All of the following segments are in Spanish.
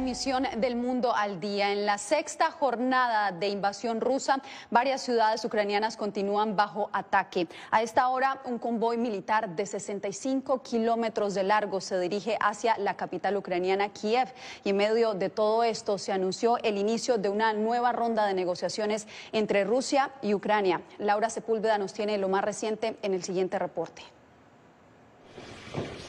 Emisión del Mundo al Día. En la sexta jornada de invasión rusa, varias ciudades ucranianas continúan bajo ataque. A esta hora, un convoy militar de 65 kilómetros de largo se dirige hacia la capital ucraniana, Kiev. Y en medio de todo esto, se anunció el inicio de una nueva ronda de negociaciones entre Rusia y Ucrania. Laura Sepúlveda nos tiene lo más reciente en el siguiente reporte.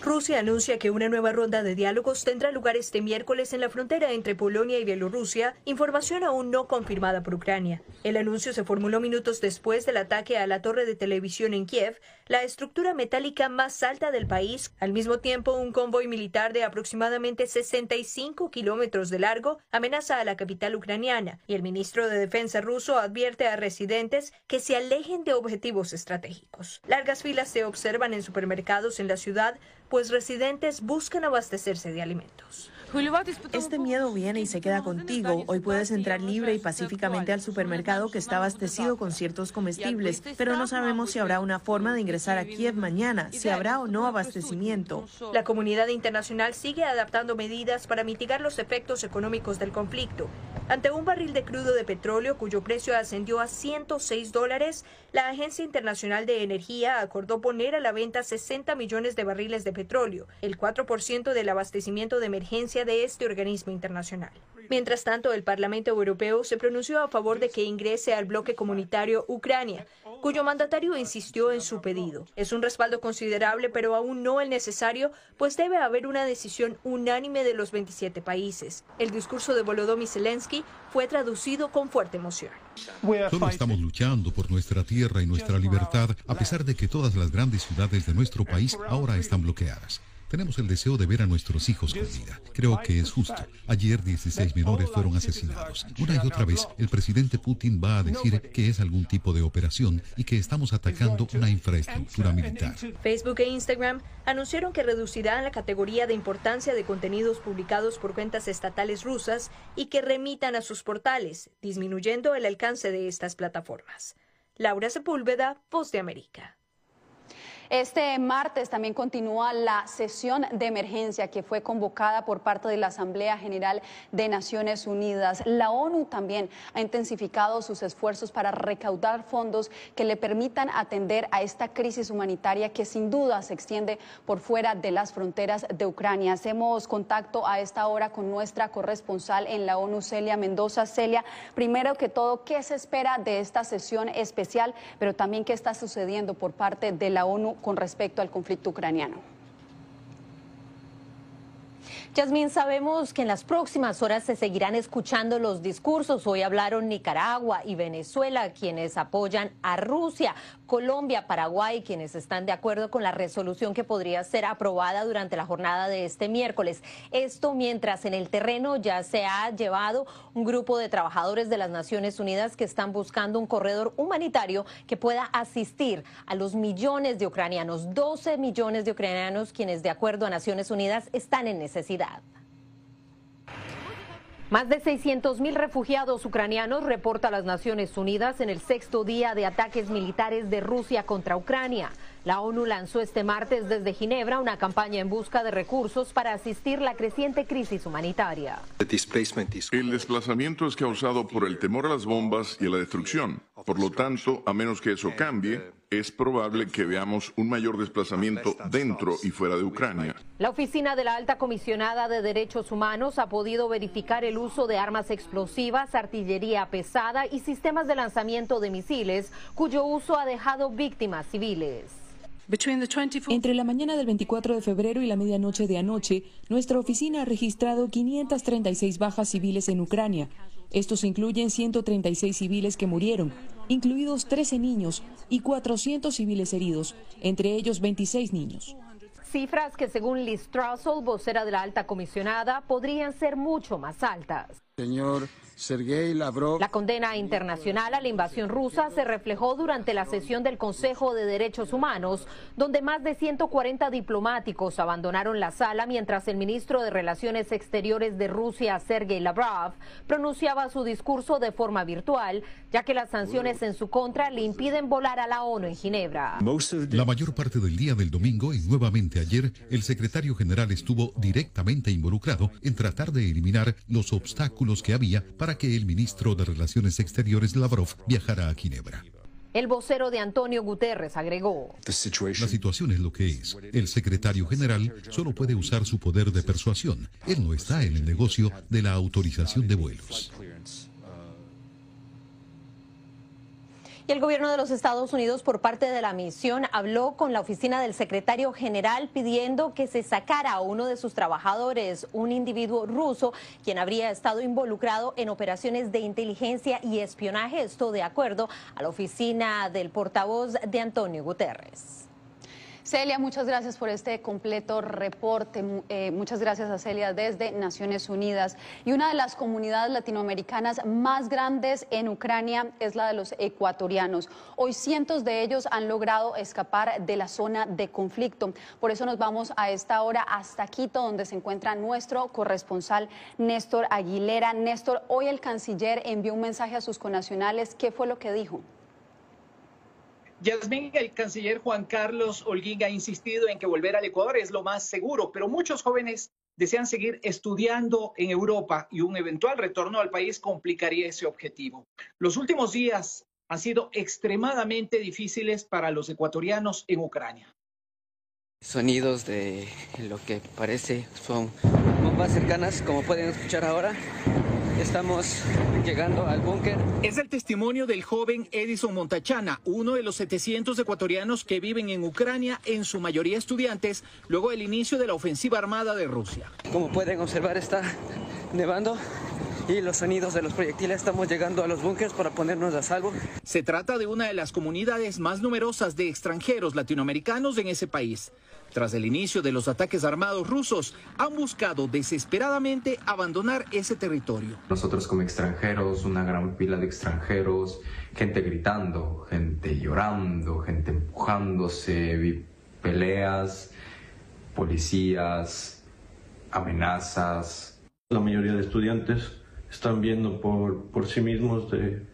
Rusia anuncia que una nueva ronda de diálogos tendrá lugar este miércoles en la frontera entre Polonia y Bielorrusia, información aún no confirmada por Ucrania. El anuncio se formuló minutos después del ataque a la torre de televisión en Kiev, la estructura metálica más alta del país. Al mismo tiempo, un convoy militar de aproximadamente 65 kilómetros de largo amenaza a la capital ucraniana y el ministro de Defensa ruso advierte a residentes que se alejen de objetivos estratégicos. Largas filas se observan en supermercados en la ciudad pues residentes buscan abastecerse de alimentos. Este miedo viene y se queda contigo. Hoy puedes entrar libre y pacíficamente al supermercado que está abastecido con ciertos comestibles, pero no sabemos si habrá una forma de ingresar a Kiev mañana, si habrá o no abastecimiento. La comunidad internacional sigue adaptando medidas para mitigar los efectos económicos del conflicto. Ante un barril de crudo de petróleo cuyo precio ascendió a 106 dólares, la Agencia Internacional de Energía acordó poner a la venta 60 millones de barriles de petróleo, el 4% del abastecimiento de emergencia de este organismo internacional. Mientras tanto, el Parlamento Europeo se pronunció a favor de que ingrese al bloque comunitario Ucrania, cuyo mandatario insistió en su pedido. Es un respaldo considerable, pero aún no el necesario, pues debe haber una decisión unánime de los 27 países. El discurso de Volodymyr Zelensky fue traducido con fuerte emoción. Solo estamos luchando por nuestra tierra y nuestra libertad, a pesar de que todas las grandes ciudades de nuestro país ahora están bloqueadas. Tenemos el deseo de ver a nuestros hijos con vida. Creo que es justo. Ayer 16 menores fueron asesinados. Una y otra vez el presidente Putin va a decir que es algún tipo de operación y que estamos atacando una infraestructura militar. Facebook e Instagram anunciaron que reducirán la categoría de importancia de contenidos publicados por cuentas estatales rusas y que remitan a sus portales, disminuyendo el alcance de estas plataformas. Laura Sepúlveda, Voz de América. Este martes también continúa la sesión de emergencia que fue convocada por parte de la Asamblea General de Naciones Unidas. La ONU también ha intensificado sus esfuerzos para recaudar fondos que le permitan atender a esta crisis humanitaria que sin duda se extiende por fuera de las fronteras de Ucrania. Hacemos contacto a esta hora con nuestra corresponsal en la ONU, Celia Mendoza. Celia, primero que todo, ¿qué se espera de esta sesión especial, pero también qué está sucediendo por parte de la ONU con respecto al conflicto ucraniano. Yasmín, sabemos que en las próximas horas se seguirán escuchando los discursos. Hoy hablaron Nicaragua y Venezuela, quienes apoyan a Rusia, Colombia, Paraguay, quienes están de acuerdo con la resolución que podría ser aprobada durante la jornada de este miércoles. Esto mientras en el terreno ya se ha llevado un grupo de trabajadores de las Naciones Unidas que están buscando un corredor humanitario que pueda asistir a los millones de ucranianos, 12 millones de ucranianos quienes de acuerdo a Naciones Unidas están en necesidad. Más de 600 mil refugiados ucranianos reporta las Naciones Unidas en el sexto día de ataques militares de Rusia contra Ucrania. La ONU lanzó este martes desde Ginebra una campaña en busca de recursos para asistir la creciente crisis humanitaria. El desplazamiento es causado por el temor a las bombas y a la destrucción. Por lo tanto, a menos que eso cambie, es probable que veamos un mayor desplazamiento dentro y fuera de Ucrania. La oficina de la alta comisionada de derechos humanos ha podido verificar el uso de armas explosivas, artillería pesada y sistemas de lanzamiento de misiles, cuyo uso ha dejado víctimas civiles. Entre la mañana del 24 de febrero y la medianoche de anoche, nuestra oficina ha registrado 536 bajas civiles en Ucrania. Estos incluyen 136 civiles que murieron, incluidos 13 niños y 400 civiles heridos, entre ellos 26 niños. Cifras que según Liz Trussell, vocera de la alta comisionada, podrían ser mucho más altas. Señor Sergei Lavrov. La condena internacional a la invasión rusa se reflejó durante la sesión del Consejo de Derechos Humanos, donde más de 140 diplomáticos abandonaron la sala mientras el ministro de Relaciones Exteriores de Rusia, Sergei Lavrov, pronunciaba su discurso de forma virtual, ya que las sanciones en su contra le impiden volar a la ONU en Ginebra. La mayor parte del día del domingo y nuevamente ayer, el secretario general estuvo directamente involucrado en tratar de eliminar los obstáculos que había para que el ministro de Relaciones Exteriores Lavrov viajara a Ginebra. El vocero de Antonio Guterres agregó. La situación es lo que es. El secretario general solo puede usar su poder de persuasión. Él no está en el negocio de la autorización de vuelos. El gobierno de los Estados Unidos, por parte de la misión, habló con la oficina del secretario general pidiendo que se sacara a uno de sus trabajadores, un individuo ruso, quien habría estado involucrado en operaciones de inteligencia y espionaje. Esto de acuerdo a la oficina del portavoz de Antonio Guterres. Celia, muchas gracias por este completo reporte. Eh, muchas gracias a Celia desde Naciones Unidas. Y una de las comunidades latinoamericanas más grandes en Ucrania es la de los ecuatorianos. Hoy cientos de ellos han logrado escapar de la zona de conflicto. Por eso nos vamos a esta hora hasta Quito, donde se encuentra nuestro corresponsal Néstor Aguilera. Néstor, hoy el canciller envió un mensaje a sus conacionales. ¿Qué fue lo que dijo? Yasmín, el canciller Juan Carlos Holguín ha insistido en que volver al Ecuador es lo más seguro, pero muchos jóvenes desean seguir estudiando en Europa y un eventual retorno al país complicaría ese objetivo. Los últimos días han sido extremadamente difíciles para los ecuatorianos en Ucrania. Sonidos de lo que parece son bombas cercanas, como pueden escuchar ahora. Estamos llegando al búnker. Es el testimonio del joven Edison Montachana, uno de los 700 ecuatorianos que viven en Ucrania, en su mayoría estudiantes, luego del inicio de la ofensiva armada de Rusia. Como pueden observar, está nevando y los sonidos de los proyectiles estamos llegando a los búnkers para ponernos a salvo. Se trata de una de las comunidades más numerosas de extranjeros latinoamericanos en ese país. Tras el inicio de los ataques armados rusos, han buscado desesperadamente abandonar ese territorio. Nosotros como extranjeros, una gran pila de extranjeros, gente gritando, gente llorando, gente empujándose, peleas, policías, amenazas. La mayoría de estudiantes están viendo por, por sí mismos de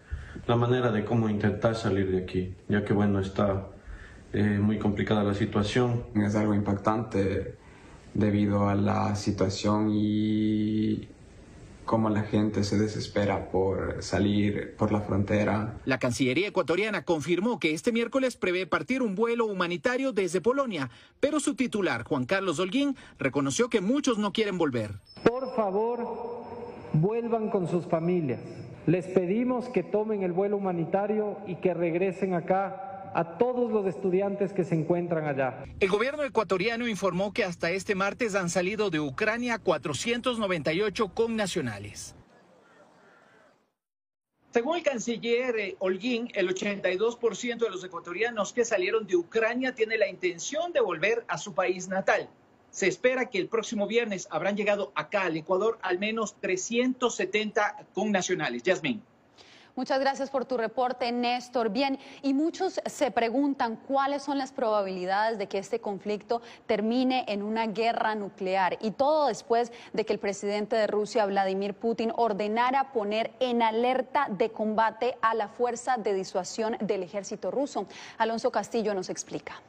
la manera de cómo intentar salir de aquí, ya que bueno, está eh, muy complicada la situación. Es algo impactante debido a la situación y cómo la gente se desespera por salir por la frontera. La Cancillería ecuatoriana confirmó que este miércoles prevé partir un vuelo humanitario desde Polonia, pero su titular, Juan Carlos Holguín, reconoció que muchos no quieren volver. Por favor, vuelvan con sus familias. Les pedimos que tomen el vuelo humanitario y que regresen acá a todos los estudiantes que se encuentran allá. El gobierno ecuatoriano informó que hasta este martes han salido de Ucrania 498 connacionales. Según el canciller eh, Holguín, el 82% de los ecuatorianos que salieron de Ucrania tiene la intención de volver a su país natal. Se espera que el próximo viernes habrán llegado acá al Ecuador al menos 370 connacionales. Yasmín. Muchas gracias por tu reporte, Néstor. Bien, y muchos se preguntan cuáles son las probabilidades de que este conflicto termine en una guerra nuclear. Y todo después de que el presidente de Rusia, Vladimir Putin, ordenara poner en alerta de combate a la fuerza de disuasión del ejército ruso. Alonso Castillo nos explica.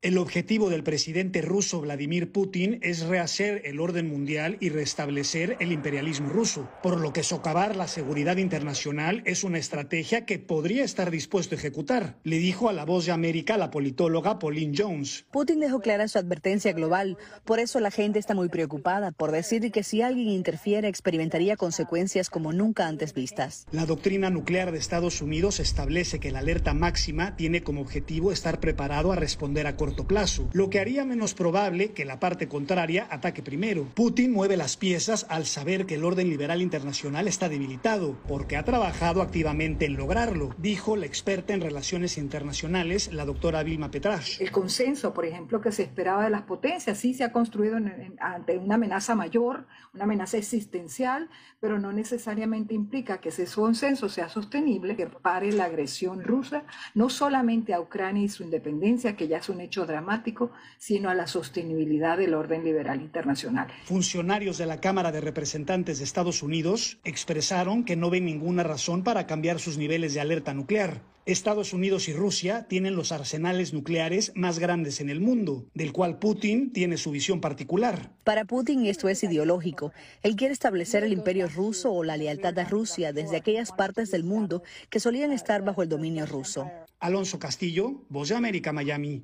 El objetivo del presidente ruso Vladimir Putin es rehacer el orden mundial y restablecer el imperialismo ruso, por lo que socavar la seguridad internacional es una estrategia que podría estar dispuesto a ejecutar, le dijo a La Voz de América la politóloga Pauline Jones. Putin dejó clara su advertencia global, por eso la gente está muy preocupada por decir que si alguien interfiere experimentaría consecuencias como nunca antes vistas. La doctrina nuclear de Estados Unidos establece que la alerta máxima tiene como objetivo estar preparado a responder a corto plazo, lo que haría menos probable que la parte contraria ataque primero. Putin mueve las piezas al saber que el orden liberal internacional está debilitado, porque ha trabajado activamente en lograrlo, dijo la experta en relaciones internacionales, la doctora Vilma Petrash. El consenso, por ejemplo, que se esperaba de las potencias, sí se ha construido ante una amenaza mayor, una amenaza existencial, pero no necesariamente implica que ese consenso sea sostenible, que pare la agresión rusa, no solamente a Ucrania y su independencia, que ya es un hecho dramático, sino a la sostenibilidad del orden liberal internacional. Funcionarios de la Cámara de Representantes de Estados Unidos expresaron que no ven ninguna razón para cambiar sus niveles de alerta nuclear. Estados Unidos y Rusia tienen los arsenales nucleares más grandes en el mundo, del cual Putin tiene su visión particular. Para Putin esto es ideológico. Él quiere establecer el imperio ruso o la lealtad a Rusia desde aquellas partes del mundo que solían estar bajo el dominio ruso. Alonso Castillo, Voz de América, Miami.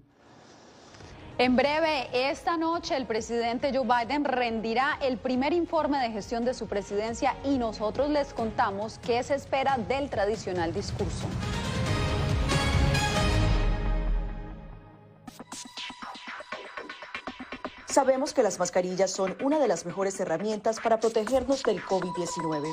En breve, esta noche el presidente Joe Biden rendirá el primer informe de gestión de su presidencia y nosotros les contamos qué se espera del tradicional discurso. Sabemos que las mascarillas son una de las mejores herramientas para protegernos del COVID-19,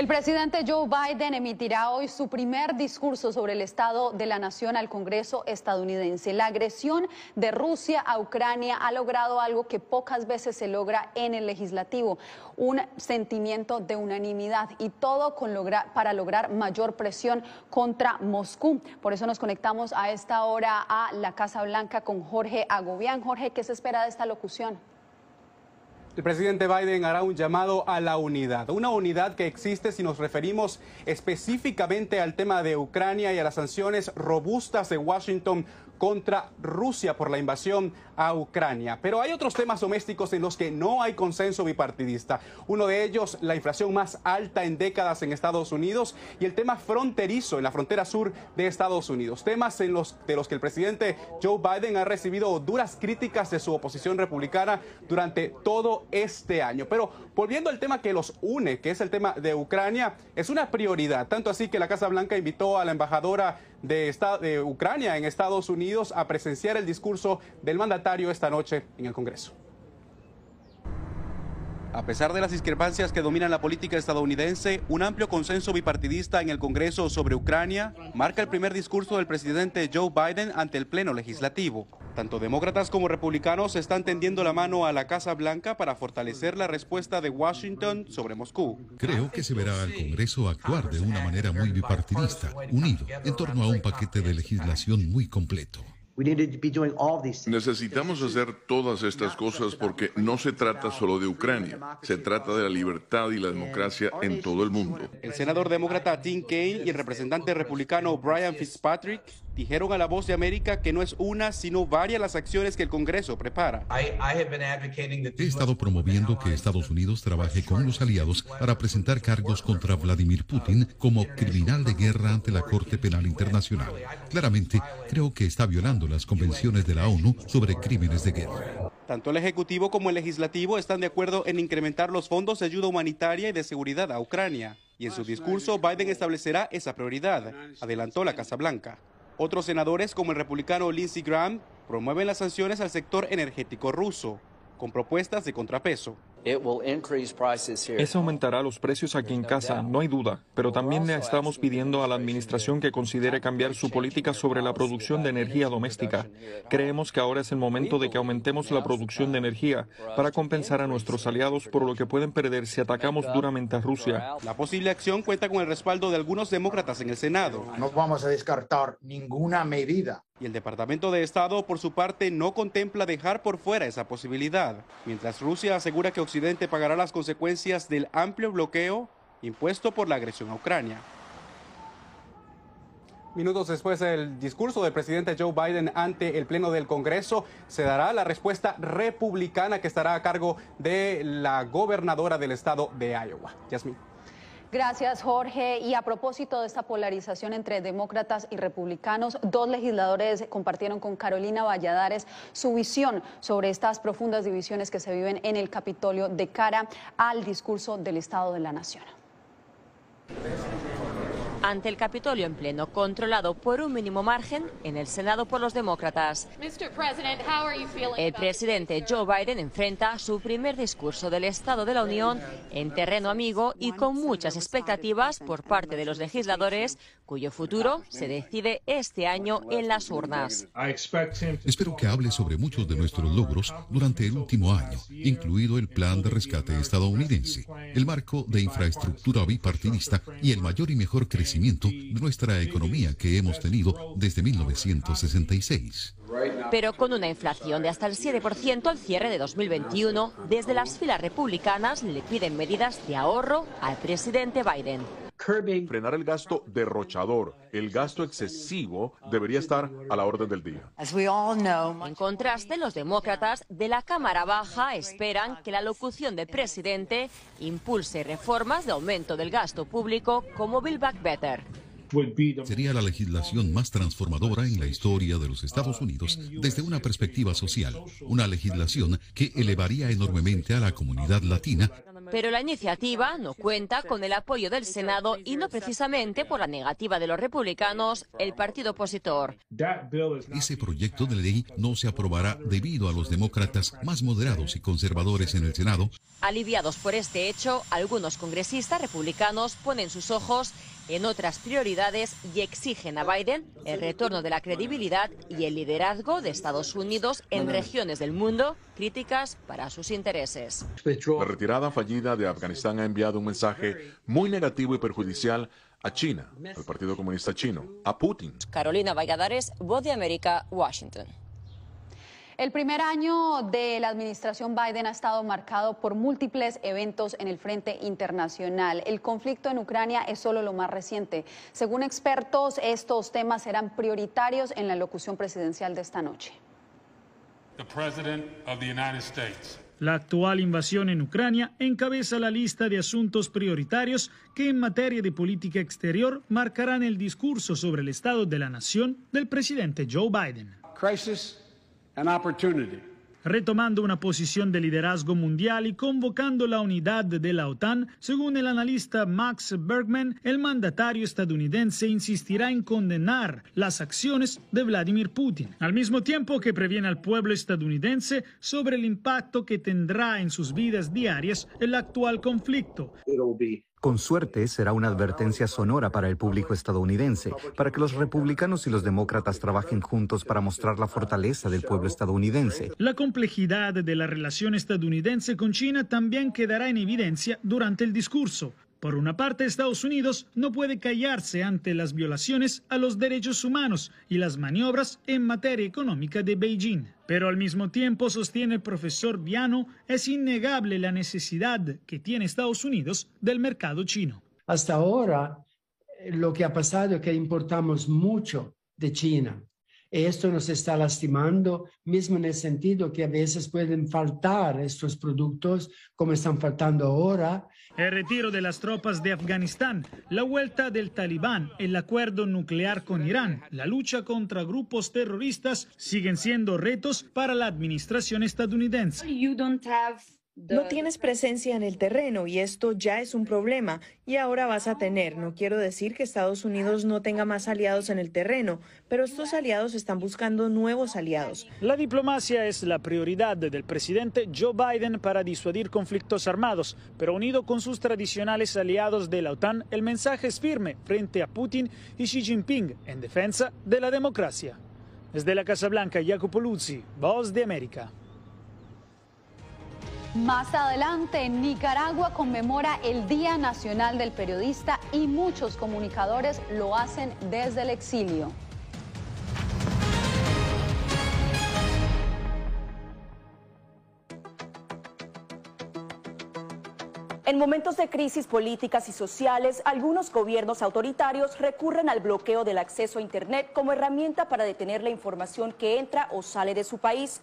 El presidente Joe Biden emitirá hoy su primer discurso sobre el estado de la nación al Congreso estadounidense. La agresión de Rusia a Ucrania ha logrado algo que pocas veces se logra en el legislativo, un sentimiento de unanimidad y todo con lograr, para lograr mayor presión contra Moscú. Por eso nos conectamos a esta hora a la Casa Blanca con Jorge Agobián. Jorge, ¿qué se espera de esta locución? El presidente Biden hará un llamado a la unidad, una unidad que existe si nos referimos específicamente al tema de Ucrania y a las sanciones robustas de Washington contra Rusia por la invasión a Ucrania. Pero hay otros temas domésticos en los que no hay consenso bipartidista. Uno de ellos, la inflación más alta en décadas en Estados Unidos y el tema fronterizo en la frontera sur de Estados Unidos. Temas en los, de los que el presidente Joe Biden ha recibido duras críticas de su oposición republicana durante todo este año. Pero volviendo al tema que los une, que es el tema de Ucrania, es una prioridad. Tanto así que la Casa Blanca invitó a la embajadora de, de Ucrania en Estados Unidos a presenciar el discurso del mandatario esta noche en el Congreso. A pesar de las discrepancias que dominan la política estadounidense, un amplio consenso bipartidista en el Congreso sobre Ucrania marca el primer discurso del presidente Joe Biden ante el Pleno Legislativo. Tanto demócratas como republicanos están tendiendo la mano a la Casa Blanca para fortalecer la respuesta de Washington sobre Moscú. Creo que se verá al Congreso actuar de una manera muy bipartidista, unido, en torno a un paquete de legislación muy completo. Necesitamos hacer todas estas cosas porque no se trata solo de Ucrania, se trata de la libertad y la democracia en todo el mundo. El senador demócrata Tim Kaine y el representante republicano Brian Fitzpatrick dijeron a La Voz de América que no es una, sino varias las acciones que el Congreso prepara. He estado promoviendo que Estados Unidos trabaje con los aliados para presentar cargos contra Vladimir Putin como criminal de guerra ante la Corte Penal Internacional. Claramente, creo que está violando las convenciones de la ONU sobre crímenes de guerra. Tanto el Ejecutivo como el Legislativo están de acuerdo en incrementar los fondos de ayuda humanitaria y de seguridad a Ucrania. Y en su discurso, Biden establecerá esa prioridad, adelantó la Casa Blanca. Otros senadores, como el republicano Lindsey Graham, promueven las sanciones al sector energético ruso, con propuestas de contrapeso. Eso aumentará los precios aquí en casa, no hay duda, pero también le estamos pidiendo a la Administración que considere cambiar su política sobre la producción de energía doméstica. Creemos que ahora es el momento de que aumentemos la producción de energía para compensar a nuestros aliados por lo que pueden perder si atacamos duramente a Rusia. La posible acción cuenta con el respaldo de algunos demócratas en el Senado. No vamos a descartar ninguna medida y el Departamento de Estado, por su parte, no contempla dejar por fuera esa posibilidad, mientras Rusia asegura que Occidente pagará las consecuencias del amplio bloqueo impuesto por la agresión a Ucrania. Minutos después del discurso del presidente Joe Biden ante el Pleno del Congreso, se dará la respuesta republicana que estará a cargo de la gobernadora del estado de Iowa. Yasmin. Gracias, Jorge. Y a propósito de esta polarización entre demócratas y republicanos, dos legisladores compartieron con Carolina Valladares su visión sobre estas profundas divisiones que se viven en el Capitolio de cara al discurso del Estado de la Nación ante el Capitolio en pleno, controlado por un mínimo margen en el Senado por los demócratas. El presidente Joe Biden enfrenta su primer discurso del Estado de la Unión en terreno amigo y con muchas expectativas por parte de los legisladores, cuyo futuro se decide este año en las urnas. Espero que hable sobre muchos de nuestros logros durante el último año, incluido el plan de rescate estadounidense, el marco de infraestructura bipartidista y el mayor y mejor crecimiento de nuestra economía que hemos tenido desde 1966. Pero con una inflación de hasta el 7% al cierre de 2021, desde las filas republicanas le piden medidas de ahorro al presidente Biden. Frenar el gasto derrochador, el gasto excesivo, debería estar a la orden del día. En contraste, los demócratas de la Cámara Baja esperan que la locución del presidente impulse reformas de aumento del gasto público como Build Back Better. Sería la legislación más transformadora en la historia de los Estados Unidos desde una perspectiva social, una legislación que elevaría enormemente a la comunidad latina pero la iniciativa no cuenta con el apoyo del Senado y no precisamente por la negativa de los republicanos, el partido opositor. Ese proyecto de ley no se aprobará debido a los demócratas más moderados y conservadores en el Senado. Aliviados por este hecho, algunos congresistas republicanos ponen sus ojos en otras prioridades y exigen a Biden el retorno de la credibilidad y el liderazgo de Estados Unidos en regiones del mundo críticas para sus intereses. La retirada fallida de Afganistán ha enviado un mensaje muy negativo y perjudicial a China, al Partido Comunista Chino, a Putin. Carolina Valladares, Voz de América, Washington. El primer año de la administración Biden ha estado marcado por múltiples eventos en el frente internacional. El conflicto en Ucrania es solo lo más reciente. Según expertos, estos temas serán prioritarios en la locución presidencial de esta noche. La actual invasión en Ucrania encabeza la lista de asuntos prioritarios que en materia de política exterior marcarán el discurso sobre el estado de la nación del presidente Joe Biden. Retomando una posición de liderazgo mundial y convocando la unidad de la OTAN, según el analista Max Bergman, el mandatario estadounidense insistirá en condenar las acciones de Vladimir Putin, al mismo tiempo que previene al pueblo estadounidense sobre el impacto que tendrá en sus vidas diarias el actual conflicto. Con suerte será una advertencia sonora para el público estadounidense, para que los republicanos y los demócratas trabajen juntos para mostrar la fortaleza del pueblo estadounidense. La complejidad de la relación estadounidense con China también quedará en evidencia durante el discurso. Por una parte, Estados Unidos no puede callarse ante las violaciones a los derechos humanos y las maniobras en materia económica de Beijing. Pero al mismo tiempo, sostiene el profesor Viano, es innegable la necesidad que tiene Estados Unidos del mercado chino. Hasta ahora, lo que ha pasado es que importamos mucho de China. Esto nos está lastimando, mismo en el sentido que a veces pueden faltar estos productos como están faltando ahora. El retiro de las tropas de Afganistán, la vuelta del talibán, el acuerdo nuclear con Irán, la lucha contra grupos terroristas siguen siendo retos para la administración estadounidense. No tienes presencia en el terreno y esto ya es un problema y ahora vas a tener. No quiero decir que Estados Unidos no tenga más aliados en el terreno, pero estos aliados están buscando nuevos aliados. La diplomacia es la prioridad del presidente Joe Biden para disuadir conflictos armados, pero unido con sus tradicionales aliados de la OTAN, el mensaje es firme frente a Putin y Xi Jinping en defensa de la democracia. Desde la Casa Blanca, Jacopo Luzzi, Voz de América. Más adelante, Nicaragua conmemora el Día Nacional del Periodista y muchos comunicadores lo hacen desde el exilio. En momentos de crisis políticas y sociales, algunos gobiernos autoritarios recurren al bloqueo del acceso a Internet como herramienta para detener la información que entra o sale de su país.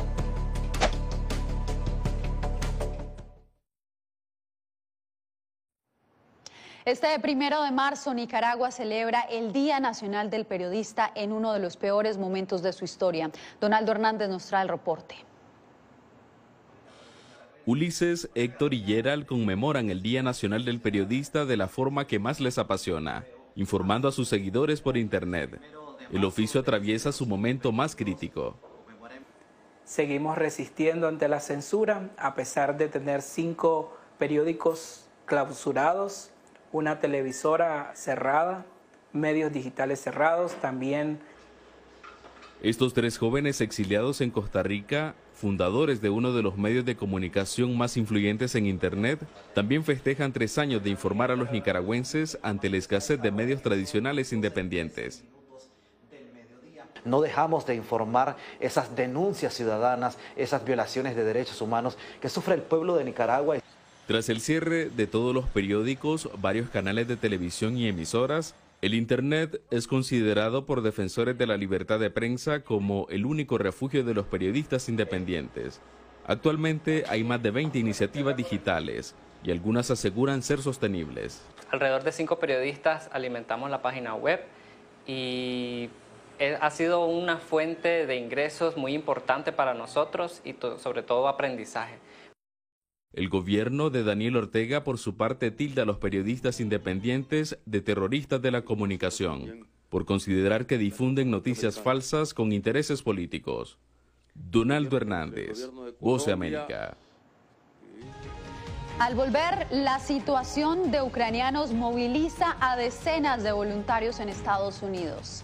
Este primero de marzo, Nicaragua celebra el Día Nacional del Periodista en uno de los peores momentos de su historia. Donaldo Hernández nos trae el reporte. Ulises, Héctor y Gerald conmemoran el Día Nacional del Periodista de la forma que más les apasiona, informando a sus seguidores por Internet. El oficio atraviesa su momento más crítico. Seguimos resistiendo ante la censura, a pesar de tener cinco periódicos clausurados, una televisora cerrada, medios digitales cerrados, también. Estos tres jóvenes exiliados en Costa Rica, fundadores de uno de los medios de comunicación más influyentes en Internet, también festejan tres años de informar a los nicaragüenses ante la escasez de medios tradicionales independientes no dejamos de informar esas denuncias ciudadanas, esas violaciones de derechos humanos que sufre el pueblo de Nicaragua. Tras el cierre de todos los periódicos, varios canales de televisión y emisoras, el Internet es considerado por defensores de la libertad de prensa como el único refugio de los periodistas independientes. Actualmente hay más de 20 iniciativas digitales y algunas aseguran ser sostenibles. Alrededor de cinco periodistas alimentamos la página web y ha sido una fuente de ingresos muy importante para nosotros y sobre todo aprendizaje. El gobierno de Daniel Ortega, por su parte, tilda a los periodistas independientes de terroristas de la comunicación, por considerar que difunden noticias falsas con intereses políticos. Donaldo Hernández, Voz América. Al volver, la situación de ucranianos moviliza a decenas de voluntarios en Estados Unidos.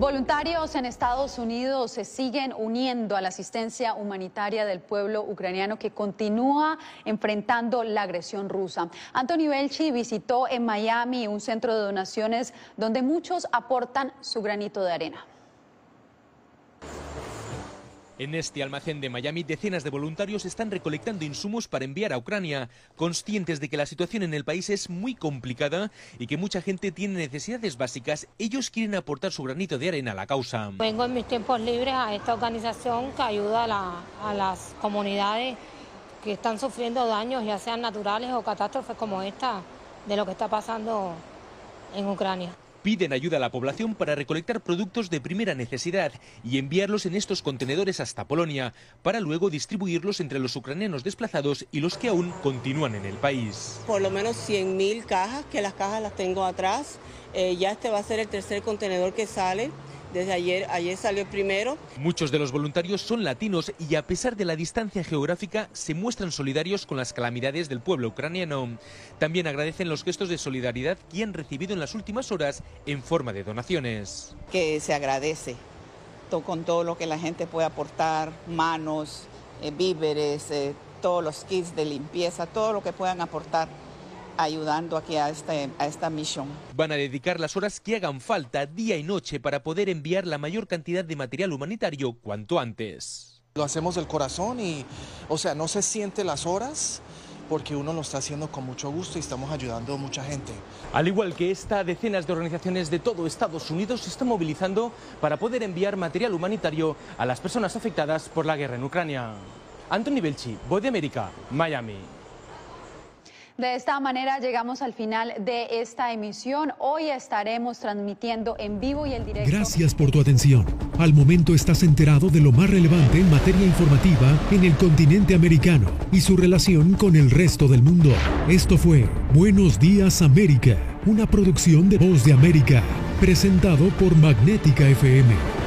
Voluntarios en Estados Unidos se siguen uniendo a la asistencia humanitaria del pueblo ucraniano que continúa enfrentando la agresión rusa. Anthony Belchi visitó en Miami un centro de donaciones donde muchos aportan su granito de arena. En este almacén de Miami, decenas de voluntarios están recolectando insumos para enviar a Ucrania, conscientes de que la situación en el país es muy complicada y que mucha gente tiene necesidades básicas. Ellos quieren aportar su granito de arena a la causa. Vengo en mis tiempos libres a esta organización que ayuda a, a las comunidades que están sufriendo daños, ya sean naturales o catástrofes como esta, de lo que está pasando en Ucrania. Piden ayuda a la población para recolectar productos de primera necesidad y enviarlos en estos contenedores hasta Polonia, para luego distribuirlos entre los ucranianos desplazados y los que aún continúan en el país. Por lo menos 100.000 cajas, que las cajas las tengo atrás. Eh, ya este va a ser el tercer contenedor que sale. Desde ayer, ayer salió el primero. Muchos de los voluntarios son latinos y a pesar de la distancia geográfica se muestran solidarios con las calamidades del pueblo ucraniano. También agradecen los gestos de solidaridad que han recibido en las últimas horas en forma de donaciones. Que se agradece con todo lo que la gente puede aportar, manos, eh, víveres, eh, todos los kits de limpieza, todo lo que puedan aportar ayudando aquí a, este, a esta misión. Van a dedicar las horas que hagan falta día y noche para poder enviar la mayor cantidad de material humanitario cuanto antes. Lo hacemos del corazón y, o sea, no se siente las horas porque uno lo está haciendo con mucho gusto y estamos ayudando a mucha gente. Al igual que esta, decenas de organizaciones de todo Estados Unidos se están movilizando para poder enviar material humanitario a las personas afectadas por la guerra en Ucrania. Anthony Belchi, Voz de América, Miami. De esta manera llegamos al final de esta emisión. Hoy estaremos transmitiendo en vivo y en directo. Gracias por tu atención. Al momento estás enterado de lo más relevante en materia informativa en el continente americano y su relación con el resto del mundo. Esto fue Buenos Días América, una producción de Voz de América, presentado por Magnética FM.